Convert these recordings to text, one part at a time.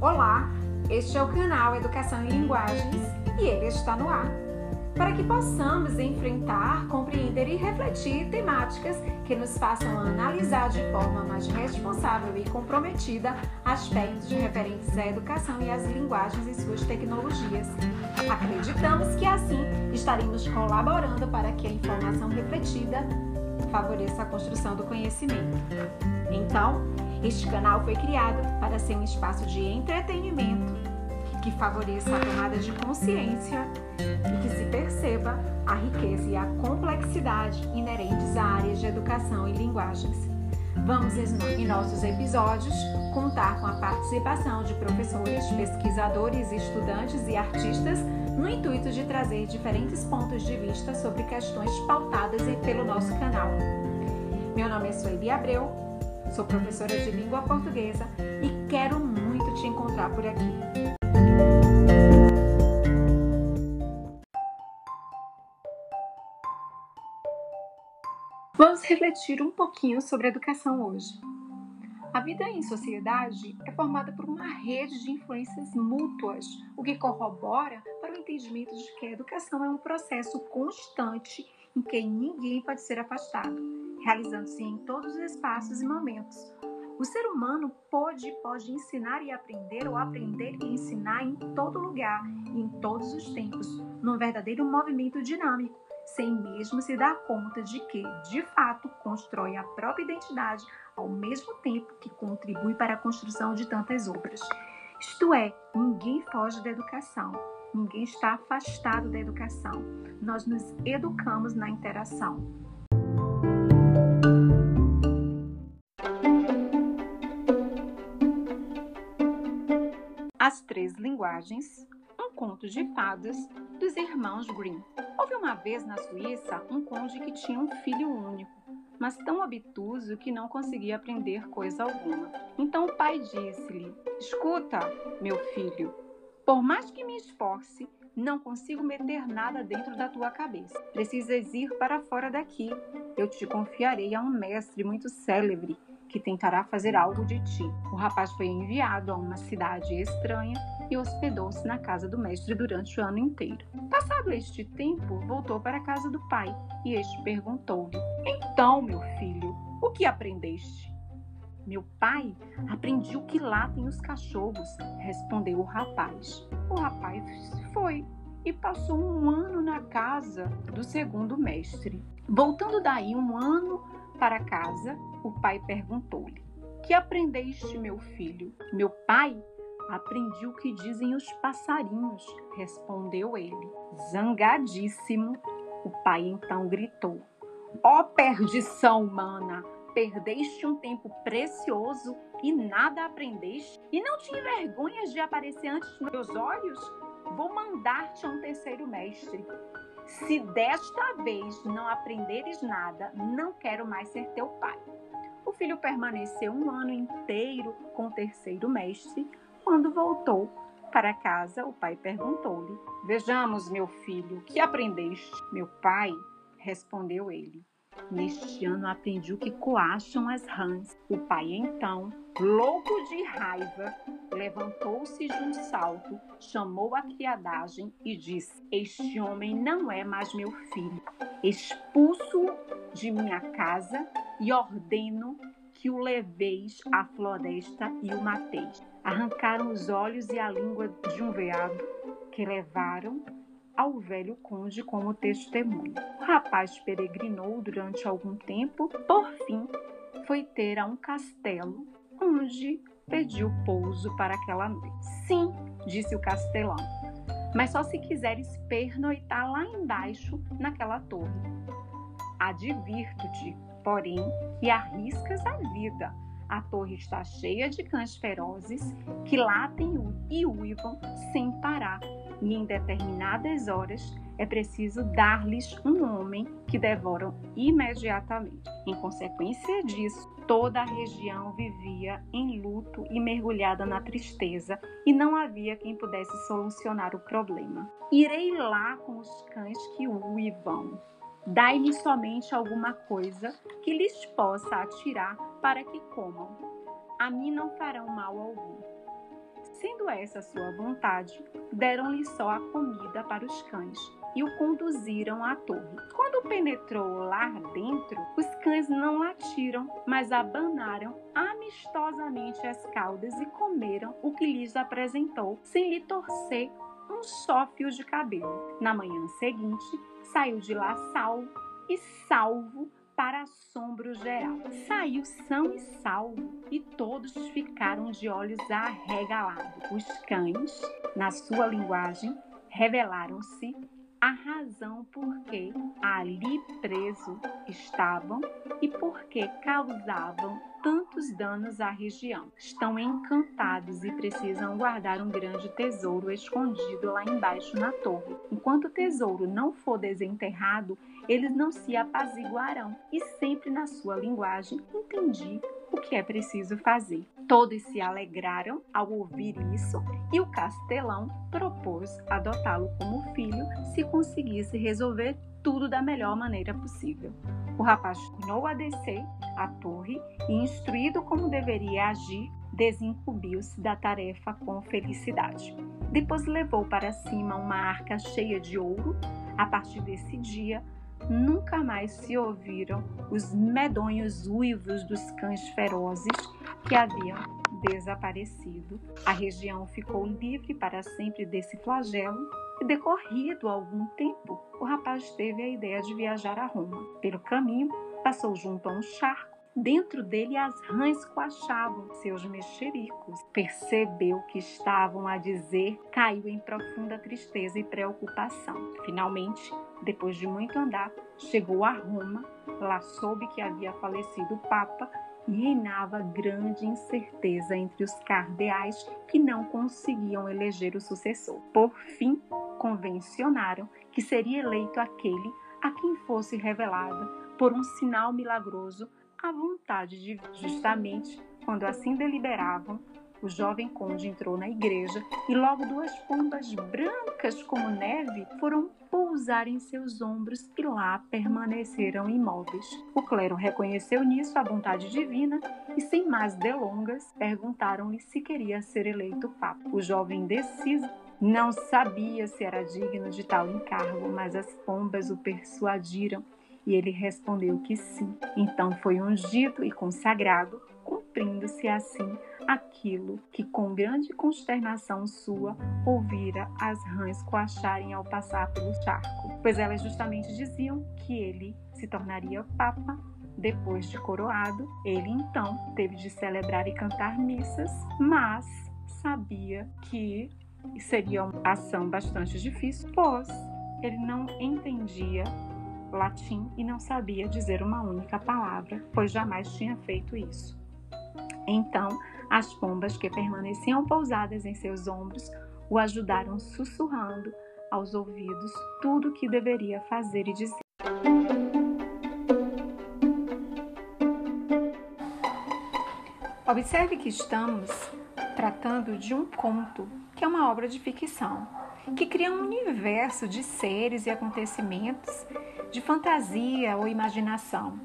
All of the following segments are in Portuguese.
Olá, este é o canal Educação em Linguagens e ele está no ar. Para que possamos enfrentar, compreender e refletir temáticas que nos façam analisar de forma mais responsável e comprometida aspectos referentes à educação e às linguagens e suas tecnologias. Acreditamos que assim estaremos colaborando para que a informação refletida favoreça a construção do conhecimento. Então, este canal foi criado para ser um espaço de entretenimento que favoreça a tomada de consciência e que se perceba a riqueza e a complexidade inerentes a áreas de educação e linguagens. Vamos, em nossos episódios, contar com a participação de professores, pesquisadores, estudantes e artistas no intuito de trazer diferentes pontos de vista sobre questões pautadas pelo nosso canal. Meu nome é Sueli Abreu, sou professora de língua portuguesa e quero muito te encontrar por aqui. Vamos refletir um pouquinho sobre educação hoje. A vida em sociedade é formada por uma rede de influências mútuas, o que corrobora para o entendimento de que a educação é um processo constante em que ninguém pode ser afastado, realizando-se em todos os espaços e momentos. O ser humano pode pode ensinar e aprender ou aprender e ensinar em todo lugar e em todos os tempos, num verdadeiro movimento dinâmico sem mesmo se dar conta de que, de fato, constrói a própria identidade ao mesmo tempo que contribui para a construção de tantas outras. Isto é, ninguém foge da educação, ninguém está afastado da educação. Nós nos educamos na interação. As Três Linguagens, um conto de fadas dos irmãos Grimm. Houve uma vez na Suíça um conde que tinha um filho único, mas tão obtuso que não conseguia aprender coisa alguma. Então o pai disse-lhe: Escuta, meu filho, por mais que me esforce, não consigo meter nada dentro da tua cabeça. Precisas ir para fora daqui. Eu te confiarei a um mestre muito célebre que tentará fazer algo de ti. O rapaz foi enviado a uma cidade estranha e hospedou-se na casa do mestre durante o ano inteiro. Passado este tempo, voltou para a casa do pai e este perguntou-lhe: Então, meu filho, o que aprendeste? Meu pai, aprendi que latem os cachorros, respondeu o rapaz. O rapaz foi e passou um ano na casa do segundo mestre. Voltando daí um ano para casa, o pai perguntou-lhe: Que aprendeste, meu filho? Meu pai Aprendi o que dizem os passarinhos, respondeu ele. Zangadíssimo, o pai então gritou: Ó oh, perdição humana! Perdeste um tempo precioso e nada aprendeste? E não te envergonhas de aparecer antes dos meus olhos? Vou mandar-te a um terceiro mestre. Se desta vez não aprenderes nada, não quero mais ser teu pai. O filho permaneceu um ano inteiro com o terceiro mestre, quando voltou para casa, o pai perguntou-lhe: Vejamos, meu filho, que aprendeste? Meu pai, respondeu ele. Neste ano aprendi o que coacham as rãs. O pai, então, louco de raiva, levantou-se de um salto, chamou a criadagem e disse: Este homem não é mais meu filho. Expulso de minha casa e ordeno que o leveis à floresta e o mateis. Arrancaram os olhos e a língua de um veado que levaram ao velho conde como testemunho. O rapaz peregrinou durante algum tempo, por fim foi ter a um castelo onde pediu pouso para aquela noite. Sim, disse o castelão, mas só se quiseres pernoitar lá embaixo naquela torre. Advirto-te, porém, que arriscas a vida. A torre está cheia de cães ferozes que latem e uivam sem parar, e em determinadas horas é preciso dar-lhes um homem que devoram imediatamente. Em consequência disso, toda a região vivia em luto e mergulhada na tristeza, e não havia quem pudesse solucionar o problema. Irei lá com os cães que uivam Dai-lhes somente alguma coisa que lhes possa atirar para que comam. A mim não farão mal algum. Sendo essa sua vontade, deram-lhe só a comida para os cães e o conduziram à torre. Quando penetrou lá dentro, os cães não latiram, mas abanaram amistosamente as caudas e comeram o que lhes apresentou, sem lhe torcer um só fio de cabelo. Na manhã seguinte, saiu de lá salvo e salvo para assombro geral. Saiu são e salvo e todos ficaram de olhos arregalados. Os cães, na sua linguagem, revelaram-se a razão por que ali preso estavam e por que causavam tantos danos à região. Estão encantados e precisam guardar um grande tesouro escondido lá embaixo na torre. Enquanto o tesouro não for desenterrado, eles não se apaziguarão. E sempre na sua linguagem entendi o que é preciso fazer. Todos se alegraram ao ouvir isso e o castelão propôs adotá-lo como filho se conseguisse resolver tudo da melhor maneira possível. O rapaz tornou a descer a torre e, instruído como deveria agir, desincumbiu-se da tarefa com felicidade. Depois levou para cima uma arca cheia de ouro. A partir desse dia, nunca mais se ouviram os medonhos uivos dos cães ferozes que haviam desaparecido. A região ficou livre para sempre desse flagelo e, decorrido algum tempo, o rapaz teve a ideia de viajar a Roma. Pelo caminho, passou junto a um charco Dentro dele as rãs coachavam seus mexericos. Percebeu que estavam a dizer, caiu em profunda tristeza e preocupação. Finalmente, depois de muito andar, chegou a Roma. Lá soube que havia falecido o Papa e reinava grande incerteza entre os cardeais que não conseguiam eleger o sucessor. Por fim, convencionaram que seria eleito aquele a quem fosse revelada, por um sinal milagroso, a vontade de justamente quando assim deliberavam, o jovem conde entrou na igreja e logo duas pombas brancas como neve foram pousar em seus ombros e lá permaneceram imóveis. O clero reconheceu nisso a vontade divina e, sem mais delongas, perguntaram-lhe se queria ser eleito papa. O jovem indeciso não sabia se era digno de tal encargo, mas as pombas o persuadiram e ele respondeu que sim. Então foi ungido e consagrado, cumprindo-se assim aquilo que com grande consternação sua ouvira as rãs coacharem ao passar pelo charco, pois elas justamente diziam que ele se tornaria papa depois de coroado. Ele então teve de celebrar e cantar missas, mas sabia que seria uma ação bastante difícil, pois ele não entendia latim e não sabia dizer uma única palavra, pois jamais tinha feito isso. Então, as pombas que permaneciam pousadas em seus ombros o ajudaram sussurrando aos ouvidos tudo o que deveria fazer e dizer. Observe que estamos tratando de um conto, que é uma obra de ficção, que cria um universo de seres e acontecimentos de fantasia ou imaginação.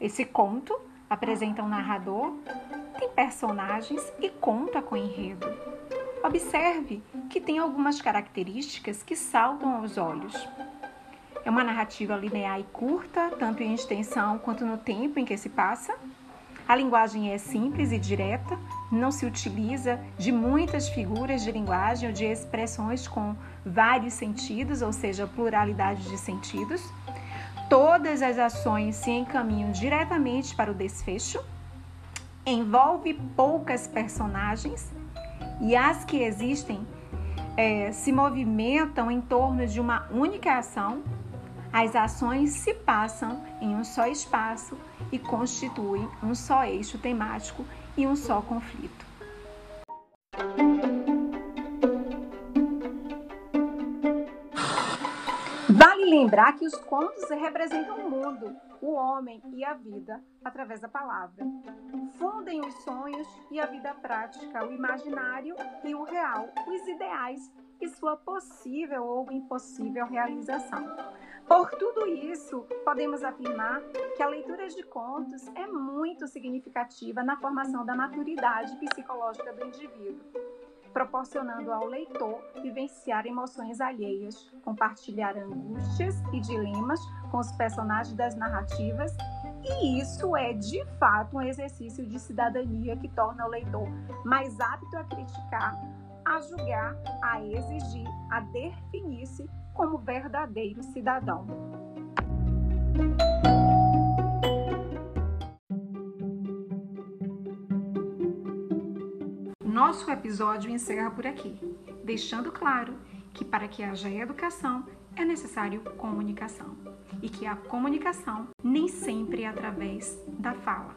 Esse conto apresenta um narrador, tem personagens e conta com enredo. Observe que tem algumas características que saltam aos olhos. É uma narrativa linear e curta, tanto em extensão quanto no tempo em que se passa. A linguagem é simples e direta, não se utiliza de muitas figuras de linguagem ou de expressões com vários sentidos, ou seja, pluralidade de sentidos. Todas as ações se encaminham diretamente para o desfecho, envolve poucas personagens e as que existem é, se movimentam em torno de uma única ação. As ações se passam em um só espaço e constituem um só eixo temático e um só conflito. lembrar que os contos representam o mundo, o homem e a vida através da palavra. Fundem os sonhos e a vida prática, o imaginário e o real, os ideais e sua possível ou impossível realização. Por tudo isso, podemos afirmar que a leitura de contos é muito significativa na formação da maturidade psicológica do indivíduo proporcionando ao leitor vivenciar emoções alheias, compartilhar angústias e dilemas com os personagens das narrativas, e isso é de fato um exercício de cidadania que torna o leitor mais apto a criticar, a julgar, a exigir, a definir-se como verdadeiro cidadão. Nosso episódio encerra por aqui, deixando claro que para que haja educação é necessário comunicação e que a comunicação nem sempre é através da fala,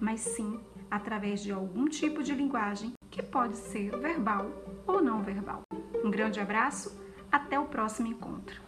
mas sim através de algum tipo de linguagem que pode ser verbal ou não verbal. Um grande abraço, até o próximo encontro.